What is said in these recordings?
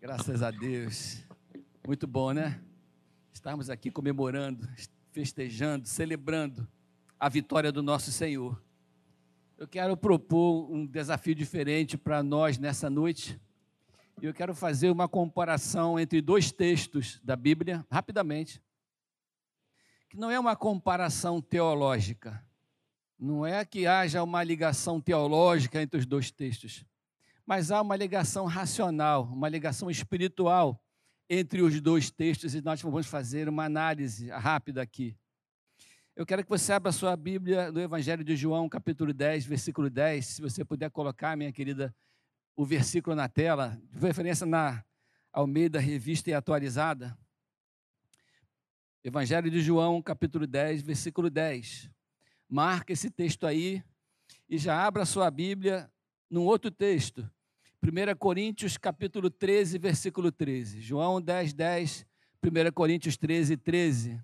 Graças a Deus. Muito bom, né? Estarmos aqui comemorando, festejando, celebrando a vitória do nosso Senhor. Eu quero propor um desafio diferente para nós nessa noite. E eu quero fazer uma comparação entre dois textos da Bíblia, rapidamente. Que não é uma comparação teológica. Não é que haja uma ligação teológica entre os dois textos mas há uma ligação racional, uma ligação espiritual entre os dois textos e nós vamos fazer uma análise rápida aqui. Eu quero que você abra a sua Bíblia no Evangelho de João, capítulo 10, versículo 10. Se você puder colocar, minha querida, o versículo na tela, de referência na Almeida Revista e Atualizada. Evangelho de João, capítulo 10, versículo 10. Marca esse texto aí e já abra a sua Bíblia num outro texto, 1 Coríntios capítulo 13, versículo 13. João 10, 10, 1 Coríntios 13, 13.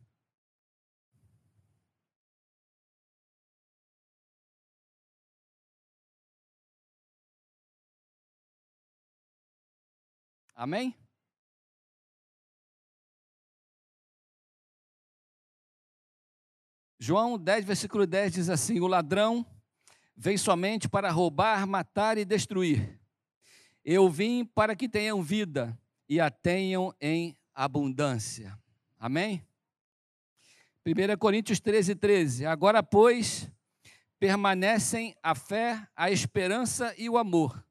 Amém? João 10, versículo 10 diz assim: O ladrão vem somente para roubar, matar e destruir. Eu vim para que tenham vida e a tenham em abundância. Amém? 1 Coríntios 13, 13. Agora, pois, permanecem a fé, a esperança e o amor.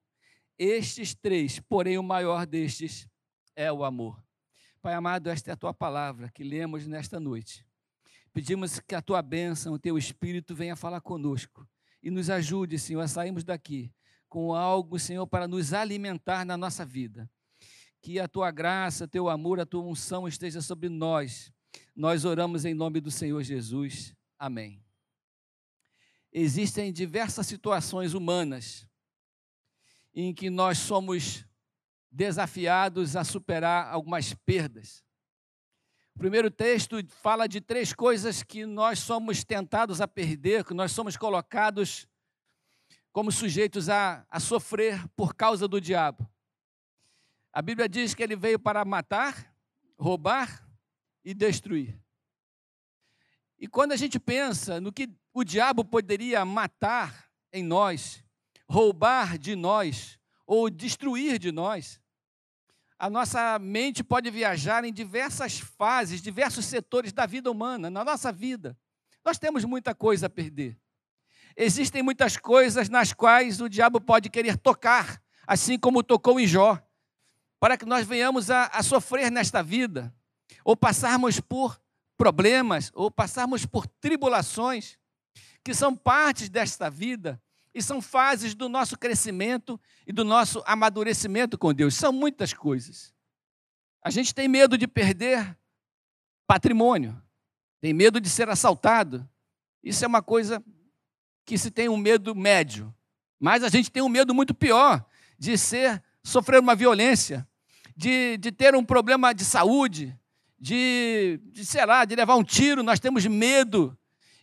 Estes três, porém, o maior destes é o amor. Pai amado, esta é a tua palavra que lemos nesta noite. Pedimos que a tua bênção, o teu espírito venha falar conosco e nos ajude, Senhor, a sairmos daqui com algo, Senhor, para nos alimentar na nossa vida. Que a tua graça, teu amor, a tua unção esteja sobre nós. Nós oramos em nome do Senhor Jesus. Amém. Existem diversas situações humanas em que nós somos desafiados a superar algumas perdas. O primeiro texto fala de três coisas que nós somos tentados a perder, que nós somos colocados como sujeitos a, a sofrer por causa do diabo. A Bíblia diz que ele veio para matar, roubar e destruir. E quando a gente pensa no que o diabo poderia matar em nós, roubar de nós ou destruir de nós, a nossa mente pode viajar em diversas fases, diversos setores da vida humana, na nossa vida. Nós temos muita coisa a perder. Existem muitas coisas nas quais o diabo pode querer tocar, assim como tocou em Jó, para que nós venhamos a, a sofrer nesta vida, ou passarmos por problemas, ou passarmos por tribulações, que são partes desta vida e são fases do nosso crescimento e do nosso amadurecimento com Deus. São muitas coisas. A gente tem medo de perder patrimônio, tem medo de ser assaltado. Isso é uma coisa que se tem um medo médio, mas a gente tem um medo muito pior de ser, sofrer uma violência, de, de ter um problema de saúde, de, de, sei lá, de levar um tiro, nós temos medo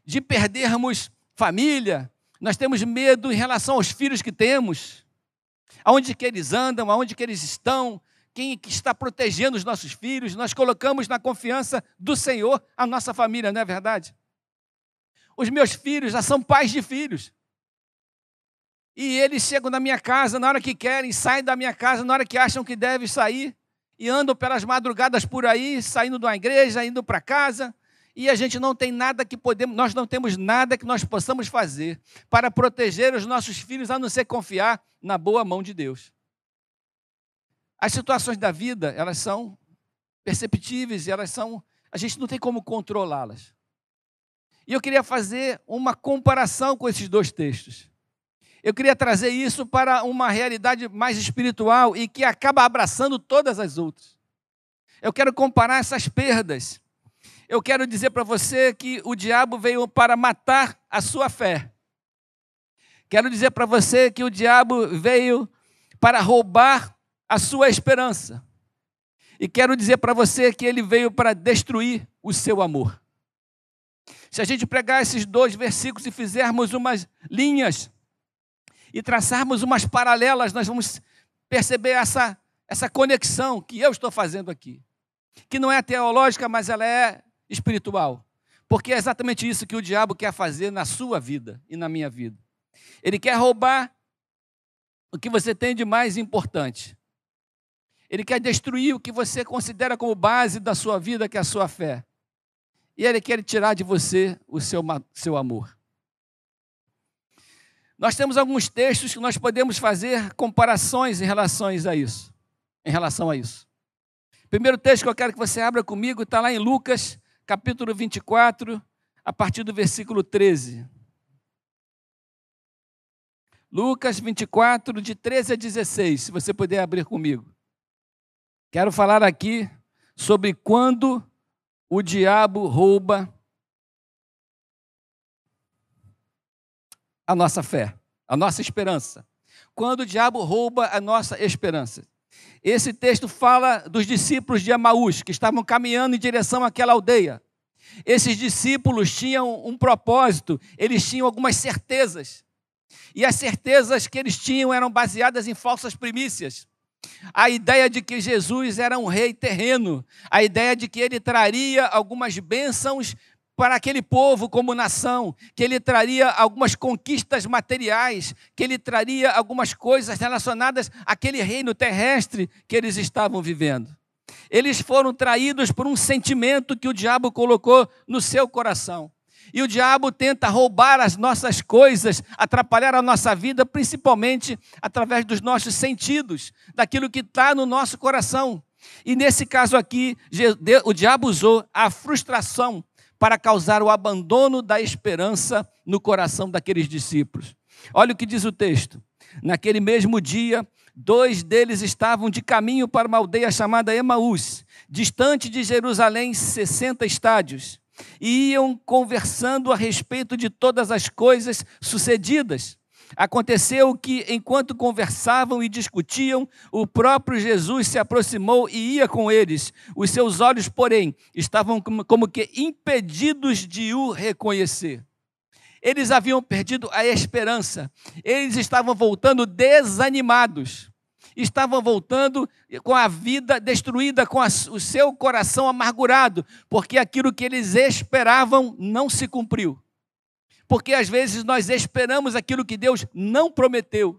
de perdermos família, nós temos medo em relação aos filhos que temos, aonde que eles andam, aonde que eles estão, quem que está protegendo os nossos filhos, nós colocamos na confiança do Senhor a nossa família, não é verdade? Os meus filhos já são pais de filhos. E eles chegam na minha casa na hora que querem, saem da minha casa na hora que acham que devem sair, e andam pelas madrugadas por aí, saindo de uma igreja, indo para casa, e a gente não tem nada que podemos, nós não temos nada que nós possamos fazer para proteger os nossos filhos, a não ser confiar na boa mão de Deus. As situações da vida, elas são perceptíveis, elas são, a gente não tem como controlá-las. E eu queria fazer uma comparação com esses dois textos. Eu queria trazer isso para uma realidade mais espiritual e que acaba abraçando todas as outras. Eu quero comparar essas perdas. Eu quero dizer para você que o diabo veio para matar a sua fé. Quero dizer para você que o diabo veio para roubar a sua esperança. E quero dizer para você que ele veio para destruir o seu amor. Se a gente pegar esses dois versículos e fizermos umas linhas e traçarmos umas paralelas, nós vamos perceber essa, essa conexão que eu estou fazendo aqui, que não é teológica, mas ela é espiritual. Porque é exatamente isso que o diabo quer fazer na sua vida e na minha vida. Ele quer roubar o que você tem de mais importante. Ele quer destruir o que você considera como base da sua vida, que é a sua fé. E ele quer tirar de você o seu, seu amor. Nós temos alguns textos que nós podemos fazer comparações em relação a isso. Em relação a isso. Primeiro texto que eu quero que você abra comigo está lá em Lucas, capítulo 24, a partir do versículo 13. Lucas 24, de 13 a 16, se você puder abrir comigo. Quero falar aqui sobre quando o diabo rouba a nossa fé, a nossa esperança. Quando o diabo rouba a nossa esperança. Esse texto fala dos discípulos de Amaús, que estavam caminhando em direção àquela aldeia. Esses discípulos tinham um propósito, eles tinham algumas certezas. E as certezas que eles tinham eram baseadas em falsas primícias. A ideia de que Jesus era um rei terreno, a ideia de que ele traria algumas bênçãos para aquele povo como nação, que ele traria algumas conquistas materiais, que ele traria algumas coisas relacionadas àquele reino terrestre que eles estavam vivendo. Eles foram traídos por um sentimento que o diabo colocou no seu coração. E o diabo tenta roubar as nossas coisas, atrapalhar a nossa vida, principalmente através dos nossos sentidos, daquilo que está no nosso coração. E nesse caso aqui, o diabo usou a frustração para causar o abandono da esperança no coração daqueles discípulos. Olha o que diz o texto. Naquele mesmo dia, dois deles estavam de caminho para uma aldeia chamada Emaús, distante de Jerusalém 60 estádios e iam conversando a respeito de todas as coisas sucedidas. Aconteceu que, enquanto conversavam e discutiam, o próprio Jesus se aproximou e ia com eles. Os seus olhos, porém, estavam como que impedidos de o reconhecer. Eles haviam perdido a esperança, eles estavam voltando desanimados estavam voltando com a vida destruída, com a, o seu coração amargurado, porque aquilo que eles esperavam não se cumpriu. Porque às vezes nós esperamos aquilo que Deus não prometeu.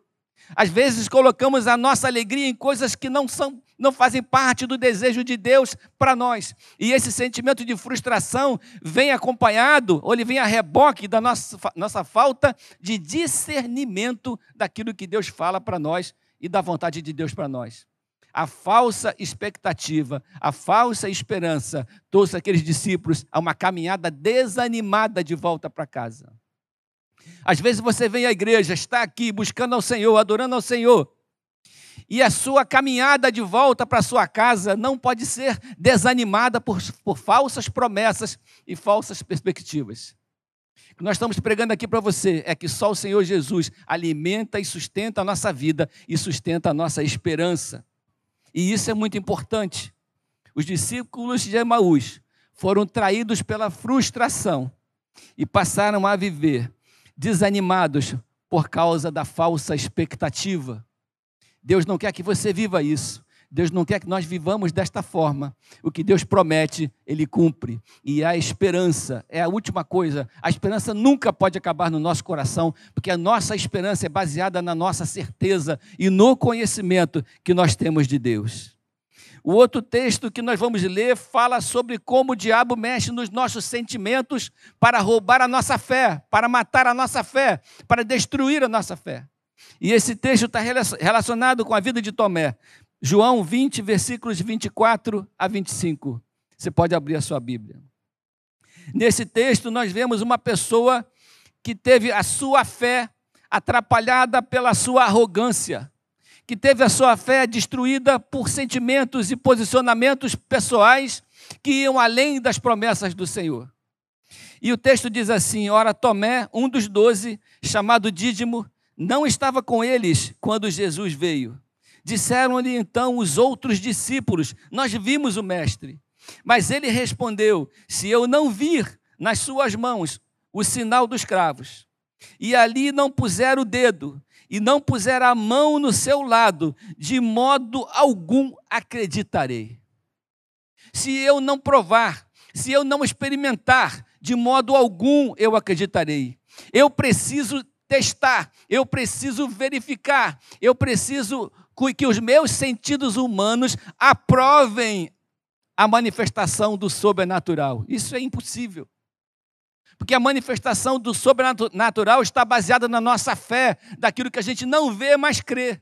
Às vezes colocamos a nossa alegria em coisas que não são, não fazem parte do desejo de Deus para nós. E esse sentimento de frustração vem acompanhado, ou ele vem a reboque da nossa, nossa falta de discernimento daquilo que Deus fala para nós e da vontade de Deus para nós. A falsa expectativa, a falsa esperança trouxe aqueles discípulos a uma caminhada desanimada de volta para casa. Às vezes você vem à igreja, está aqui buscando ao Senhor, adorando ao Senhor, e a sua caminhada de volta para sua casa não pode ser desanimada por, por falsas promessas e falsas perspectivas. O que nós estamos pregando aqui para você é que só o Senhor Jesus alimenta e sustenta a nossa vida e sustenta a nossa esperança. E isso é muito importante. Os discípulos de Emaús foram traídos pela frustração e passaram a viver desanimados por causa da falsa expectativa. Deus não quer que você viva isso. Deus não quer que nós vivamos desta forma. O que Deus promete, Ele cumpre. E a esperança é a última coisa. A esperança nunca pode acabar no nosso coração, porque a nossa esperança é baseada na nossa certeza e no conhecimento que nós temos de Deus. O outro texto que nós vamos ler fala sobre como o diabo mexe nos nossos sentimentos para roubar a nossa fé, para matar a nossa fé, para destruir a nossa fé. E esse texto está relacionado com a vida de Tomé. João 20, versículos 24 a 25. Você pode abrir a sua Bíblia. Nesse texto, nós vemos uma pessoa que teve a sua fé atrapalhada pela sua arrogância, que teve a sua fé destruída por sentimentos e posicionamentos pessoais que iam além das promessas do Senhor. E o texto diz assim: Ora, Tomé, um dos doze, chamado Dídimo, não estava com eles quando Jesus veio. Disseram-lhe então os outros discípulos: Nós vimos o Mestre. Mas ele respondeu: Se eu não vir nas suas mãos o sinal dos cravos, e ali não puser o dedo, e não puser a mão no seu lado, de modo algum acreditarei. Se eu não provar, se eu não experimentar, de modo algum eu acreditarei. Eu preciso testar, eu preciso verificar, eu preciso que os meus sentidos humanos aprovem a manifestação do sobrenatural. Isso é impossível. Porque a manifestação do sobrenatural está baseada na nossa fé, daquilo que a gente não vê, mas crê.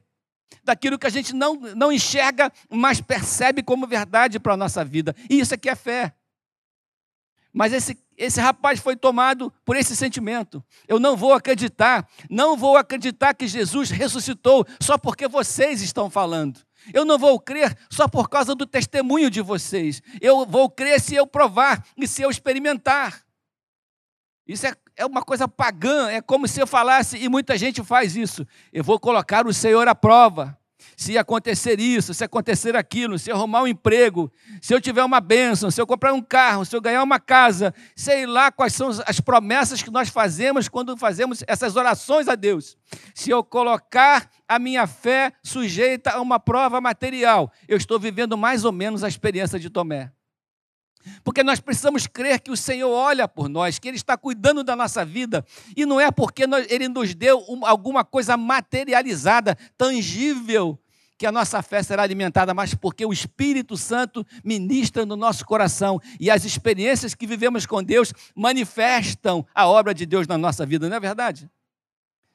Daquilo que a gente não, não enxerga, mas percebe como verdade para a nossa vida. E isso aqui é fé. Mas esse, esse rapaz foi tomado por esse sentimento. Eu não vou acreditar, não vou acreditar que Jesus ressuscitou só porque vocês estão falando. Eu não vou crer só por causa do testemunho de vocês. Eu vou crer se eu provar e se eu experimentar. Isso é, é uma coisa pagã, é como se eu falasse, e muita gente faz isso. Eu vou colocar o Senhor à prova. Se acontecer isso, se acontecer aquilo, se eu arrumar um emprego, se eu tiver uma bênção, se eu comprar um carro, se eu ganhar uma casa, sei lá quais são as promessas que nós fazemos quando fazemos essas orações a Deus. Se eu colocar a minha fé sujeita a uma prova material, eu estou vivendo mais ou menos a experiência de Tomé. Porque nós precisamos crer que o Senhor olha por nós, que Ele está cuidando da nossa vida, e não é porque nós, Ele nos deu alguma coisa materializada, tangível, que a nossa fé será alimentada, mas porque o Espírito Santo ministra no nosso coração e as experiências que vivemos com Deus manifestam a obra de Deus na nossa vida, não é verdade?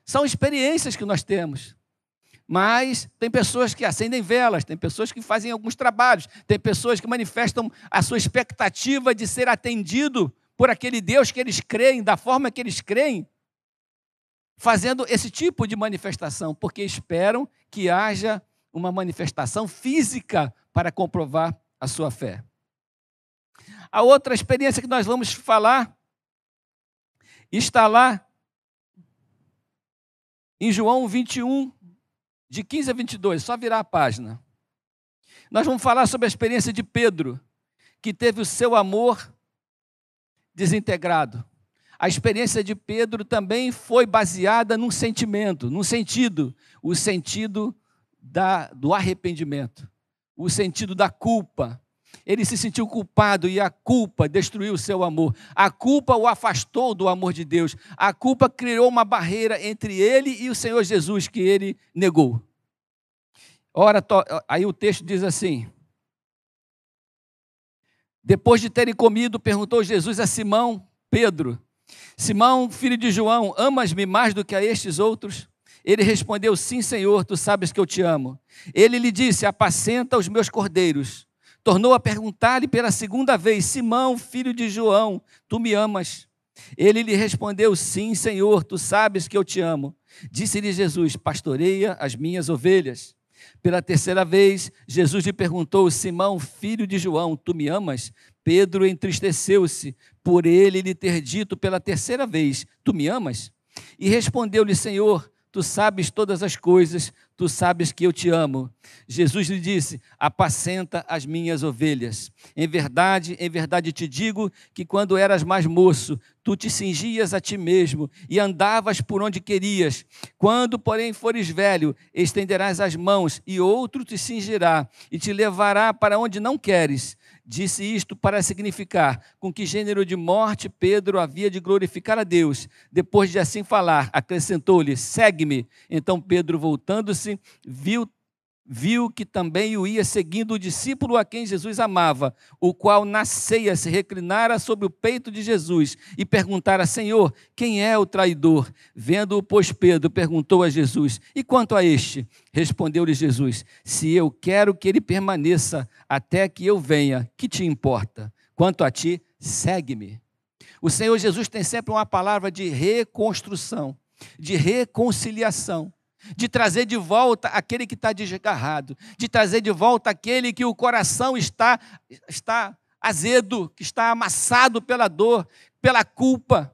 São experiências que nós temos. Mas tem pessoas que acendem velas, tem pessoas que fazem alguns trabalhos, tem pessoas que manifestam a sua expectativa de ser atendido por aquele Deus que eles creem, da forma que eles creem, fazendo esse tipo de manifestação, porque esperam que haja uma manifestação física para comprovar a sua fé. A outra experiência que nós vamos falar está lá em João 21, de 15 a 22, só virar a página. Nós vamos falar sobre a experiência de Pedro, que teve o seu amor desintegrado. A experiência de Pedro também foi baseada num sentimento, num sentido, o sentido da, do arrependimento, o sentido da culpa. Ele se sentiu culpado e a culpa destruiu o seu amor. A culpa o afastou do amor de Deus. A culpa criou uma barreira entre ele e o Senhor Jesus que ele negou. Ora, aí o texto diz assim: Depois de terem comido, perguntou Jesus a Simão, Pedro: Simão, filho de João, amas-me mais do que a estes outros? Ele respondeu: Sim, Senhor, tu sabes que eu te amo. Ele lhe disse: Apacenta os meus cordeiros. Tornou a perguntar-lhe pela segunda vez: Simão, filho de João, tu me amas? Ele lhe respondeu: Sim, Senhor, tu sabes que eu te amo. Disse-lhe Jesus: Pastoreia as minhas ovelhas. Pela terceira vez, Jesus lhe perguntou: Simão, filho de João, tu me amas? Pedro entristeceu-se por ele lhe ter dito pela terceira vez: Tu me amas? E respondeu-lhe: Senhor, tu sabes todas as coisas, tu sabes que eu te amo. Jesus lhe disse: Apacenta as minhas ovelhas. Em verdade, em verdade te digo que quando eras mais moço, tu te cingias a ti mesmo e andavas por onde querias. Quando, porém, fores velho, estenderás as mãos e outro te cingirá e te levará para onde não queres. Disse isto para significar com que gênero de morte Pedro havia de glorificar a Deus. Depois de assim falar, acrescentou-lhe: Segue-me. Então Pedro, voltando-se, viu viu que também o ia seguindo o discípulo a quem Jesus amava, o qual na ceia se reclinara sobre o peito de Jesus e perguntara: Senhor, quem é o traidor? Vendo-o, pois Pedro perguntou a Jesus: E quanto a este? Respondeu-lhe Jesus: Se eu quero que ele permaneça até que eu venha, que te importa? Quanto a ti, segue-me. O Senhor Jesus tem sempre uma palavra de reconstrução, de reconciliação de trazer de volta aquele que está desgarrado, de trazer de volta aquele que o coração está, está azedo, que está amassado pela dor, pela culpa,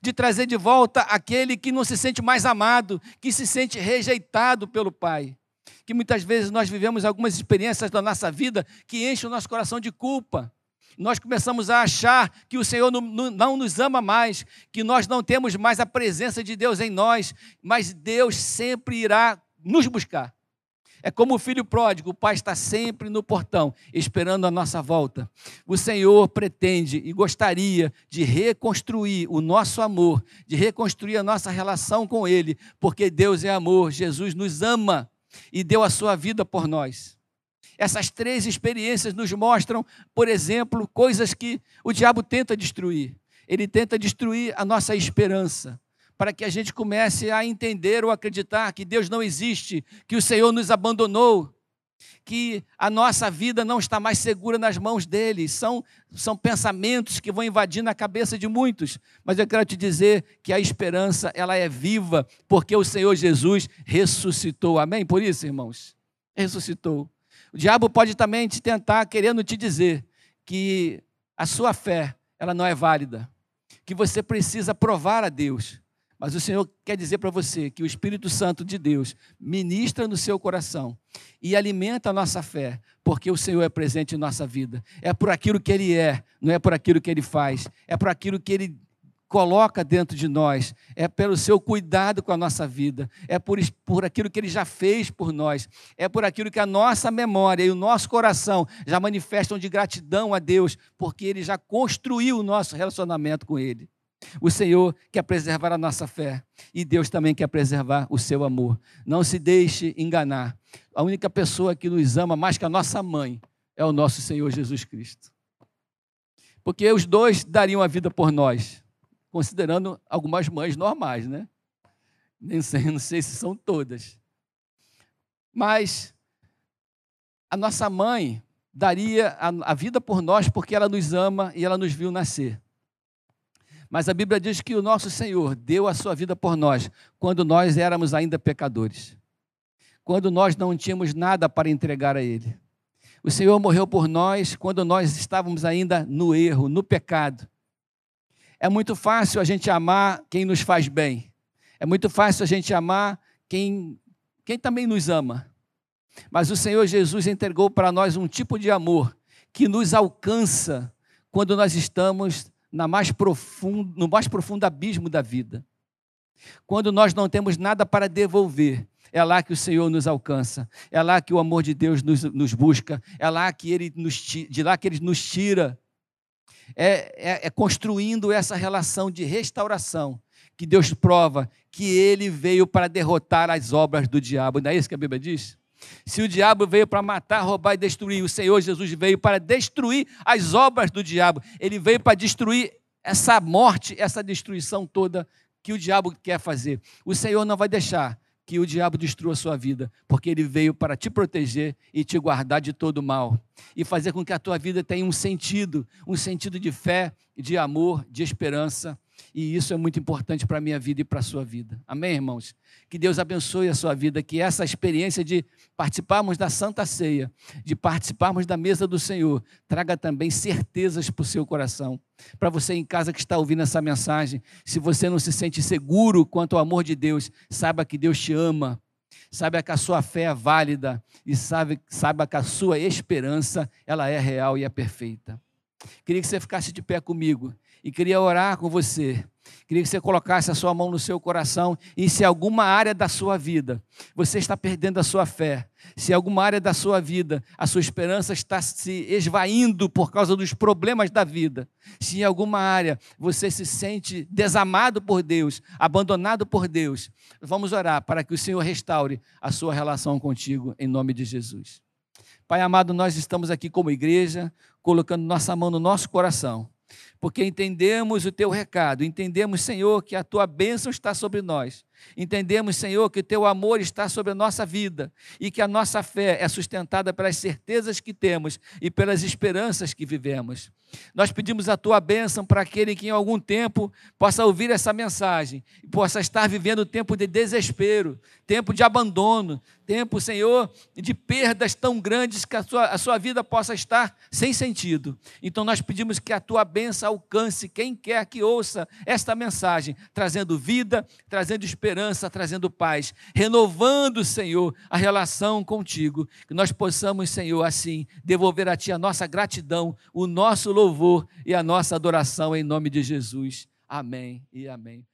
de trazer de volta aquele que não se sente mais amado, que se sente rejeitado pelo Pai. Que muitas vezes nós vivemos algumas experiências da nossa vida que enchem o nosso coração de culpa, Nós começamos a achar que o Senhor não, nos ama mais, que nós não temos mais a presença de Deus em nós, mas Deus sempre irá nos buscar. É como o filho pródigo, o pai está sempre no portão, esperando a nossa volta. O Senhor pretende e gostaria de reconstruir o nosso amor, de reconstruir a nossa relação com Ele, porque Deus é amor, Jesus nos ama e deu a sua vida por nós. Essas três experiências nos mostram, por exemplo, coisas que o diabo tenta destruir. Ele tenta destruir a nossa esperança para que a gente comece a entender ou acreditar que Deus não existe, que o Senhor nos abandonou, que a nossa vida não está mais segura nas mãos dele. São, são pensamentos que vão invadir na cabeça de muitos. Mas eu quero te dizer que a esperança, ela é viva, porque o Senhor Jesus ressuscitou. Amém? Por isso, irmãos, ressuscitou. O diabo pode também te tentar querendo te dizer que a sua fé, ela não é válida, que você precisa provar a Deus mas o Senhor quer dizer para você que o Espírito Santo de Deus ministra no seu coração e alimenta a nossa fé, porque o Senhor é presente em nossa vida. É por aquilo que Ele é, não é por aquilo que Ele faz, é por aquilo que Ele coloca dentro de nós, é pelo seu cuidado com a nossa vida, é por, por aquilo que Ele já fez por nós, é por aquilo que a nossa memória e o nosso coração já manifestam de gratidão a Deus, porque Ele já construiu o nosso relacionamento com Ele. O Senhor quer preservar a nossa fé e Deus também quer preservar o seu amor. Não se deixe enganar. A única pessoa que nos ama mais que a nossa mãe é o nosso Senhor Jesus Cristo. Porque os dois dariam a vida por nós, considerando algumas mães normais, né? Nem sei, não sei se são todas. Mas a nossa mãe daria a, a vida por nós porque ela nos ama e ela nos viu nascer. Mas a Bíblia diz que o nosso Senhor deu a sua vida por nós quando nós éramos ainda pecadores, quando nós não tínhamos nada para entregar a Ele. O Senhor morreu por nós quando nós estávamos ainda no erro, no pecado. É muito fácil a gente amar quem nos faz bem. É muito fácil a gente amar quem, quem também nos ama. Mas o Senhor Jesus entregou para nós um tipo de amor que nos alcança quando nós estamos na mais profundo, no mais profundo abismo da vida. Quando nós não temos nada para devolver, é lá que o Senhor nos alcança, é lá que o amor de Deus nos, nos busca, é lá que ele nos, de lá que Ele nos tira. É, é, é construindo essa relação de restauração que Deus prova que Ele veio para derrotar as obras do diabo. Não é isso que a Bíblia diz? Se o diabo veio para matar, roubar e destruir, o Senhor Jesus veio para destruir as obras do diabo. Ele veio para destruir essa morte, essa destruição toda que o diabo quer fazer. O Senhor não vai deixar que o diabo destrua a sua vida, porque ele veio para te proteger e te guardar de todo mal e fazer com que a tua vida tenha um sentido, um sentido de fé, de amor, de esperança e isso é muito importante para a minha vida e para a sua vida. Amém, irmãos? Que Deus abençoe a sua vida, que essa experiência de participarmos da Santa Ceia, de participarmos da mesa do Senhor, traga também certezas para o seu coração. Para você em casa que está ouvindo essa mensagem, se você não se sente seguro quanto ao amor de Deus, saiba que Deus te ama, saiba que a sua fé é válida e sabe, saiba que a sua esperança ela é real e é perfeita. Queria que você ficasse de pé comigo e queria orar com você. Queria que você colocasse a sua mão no seu coração e se alguma área da sua vida você está perdendo a sua fé, se alguma área da sua vida a sua esperança está se esvaindo por causa dos problemas da vida, se em alguma área você se sente desamado por Deus, abandonado por Deus, vamos orar para que o Senhor restaure a sua relação contigo em nome de Jesus. Pai amado, nós estamos aqui como igreja, colocando nossa mão no nosso coração porque entendemos o teu recado, entendemos, Senhor, que a tua bênção está sobre nós, entendemos, Senhor, que o teu amor está sobre a nossa vida e que a nossa fé é sustentada pelas certezas que temos e pelas esperanças que vivemos. Nós pedimos a tua bênção para aquele que em algum tempo possa ouvir essa mensagem e possa estar vivendo tempo de desespero, tempo de abandono, tempo, Senhor, de perdas tão grandes que a sua, a sua vida possa estar sem sentido. Então nós pedimos que a tua bênção alcance quem quer que ouça esta mensagem, trazendo vida, trazendo esperança esperança, trazendo paz, renovando, Senhor, a relação contigo. Que nós possamos, Senhor, assim, devolver a Ti a nossa gratidão, o nosso louvor e a nossa adoração em nome de Jesus. Amém e amém.